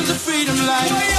on the freedom line.